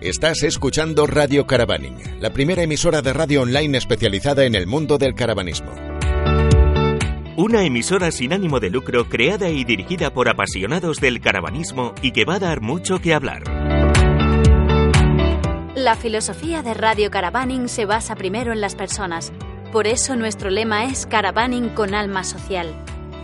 Estás escuchando Radio Caravaning, la primera emisora de radio online especializada en el mundo del caravanismo. Una emisora sin ánimo de lucro creada y dirigida por apasionados del caravanismo y que va a dar mucho que hablar. La filosofía de Radio Caravaning se basa primero en las personas. Por eso nuestro lema es Caravaning con alma social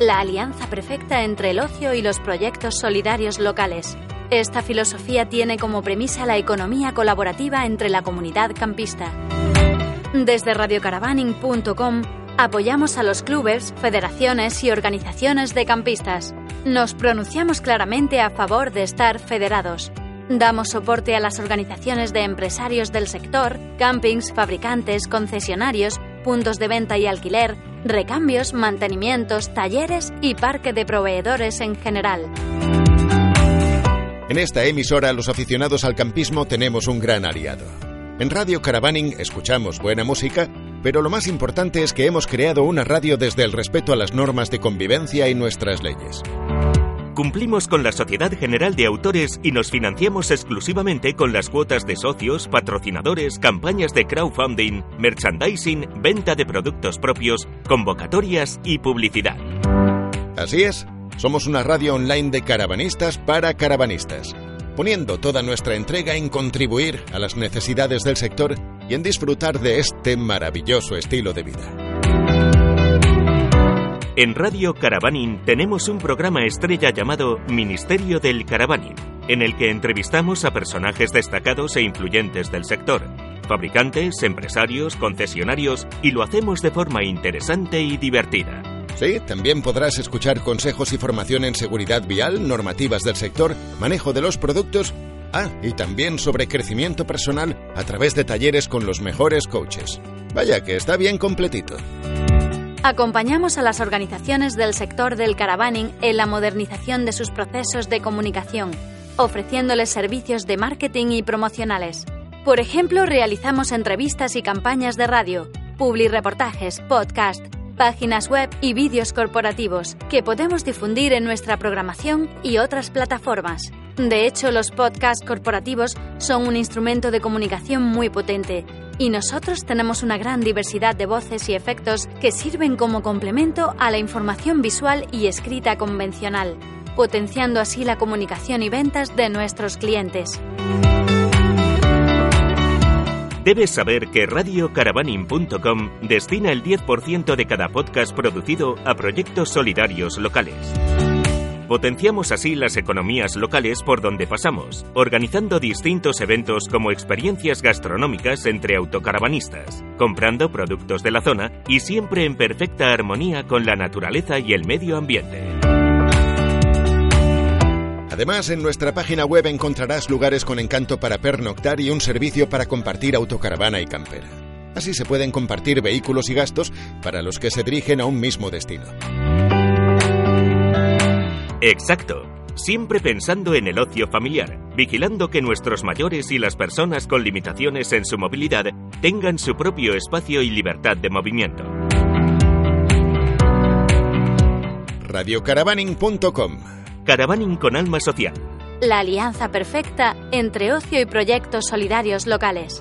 la alianza perfecta entre el ocio y los proyectos solidarios locales. Esta filosofía tiene como premisa la economía colaborativa entre la comunidad campista. Desde radiocaravaning.com apoyamos a los clubes, federaciones y organizaciones de campistas. Nos pronunciamos claramente a favor de estar federados. Damos soporte a las organizaciones de empresarios del sector, campings, fabricantes, concesionarios, puntos de venta y alquiler, recambios, mantenimientos, talleres y parque de proveedores en general. En esta emisora, los aficionados al campismo tenemos un gran aliado. En Radio Caravaning escuchamos buena música, pero lo más importante es que hemos creado una radio desde el respeto a las normas de convivencia y nuestras leyes. Cumplimos con la Sociedad General de Autores y nos financiamos exclusivamente con las cuotas de socios, patrocinadores, campañas de crowdfunding, merchandising, venta de productos propios, convocatorias y publicidad. Así es, somos una radio online de caravanistas para caravanistas, poniendo toda nuestra entrega en contribuir a las necesidades del sector y en disfrutar de este maravilloso estilo de vida. En Radio Caravaning tenemos un programa estrella llamado Ministerio del Caravaning, en el que entrevistamos a personajes destacados e influyentes del sector, fabricantes, empresarios, concesionarios, y lo hacemos de forma interesante y divertida. Sí, también podrás escuchar consejos y formación en seguridad vial, normativas del sector, manejo de los productos Ah, y también sobre crecimiento personal a través de talleres con los mejores coaches. Vaya que está bien completito. Acompañamos a las organizaciones del sector del caravaning en la modernización de sus procesos de comunicación, ofreciéndoles servicios de marketing y promocionales. Por ejemplo, realizamos entrevistas y campañas de radio, publi-reportajes, podcast, páginas web y vídeos corporativos que podemos difundir en nuestra programación y otras plataformas. De hecho, los podcasts corporativos son un instrumento de comunicación muy potente y nosotros tenemos una gran diversidad de voces y efectos que sirven como complemento a la información visual y escrita convencional, potenciando así la comunicación y ventas de nuestros clientes. Debes saber que radiocaravaning.com destina el 10% de cada podcast producido a proyectos solidarios locales. Potenciamos así las economías locales por donde pasamos, organizando distintos eventos como experiencias gastronómicas entre autocaravanistas, comprando productos de la zona y siempre en perfecta armonía con la naturaleza y el medio ambiente. Además, en nuestra página web encontrarás lugares con encanto para pernoctar y un servicio para compartir autocaravana y campera. Así se pueden compartir vehículos y gastos para los que se dirigen a un mismo destino. Exacto. Siempre pensando en el ocio familiar, vigilando que nuestros mayores y las personas con limitaciones en su movilidad tengan su propio espacio y libertad de movimiento. Radiocaravaning.com Caravaning con alma social. La alianza perfecta entre ocio y proyectos solidarios locales.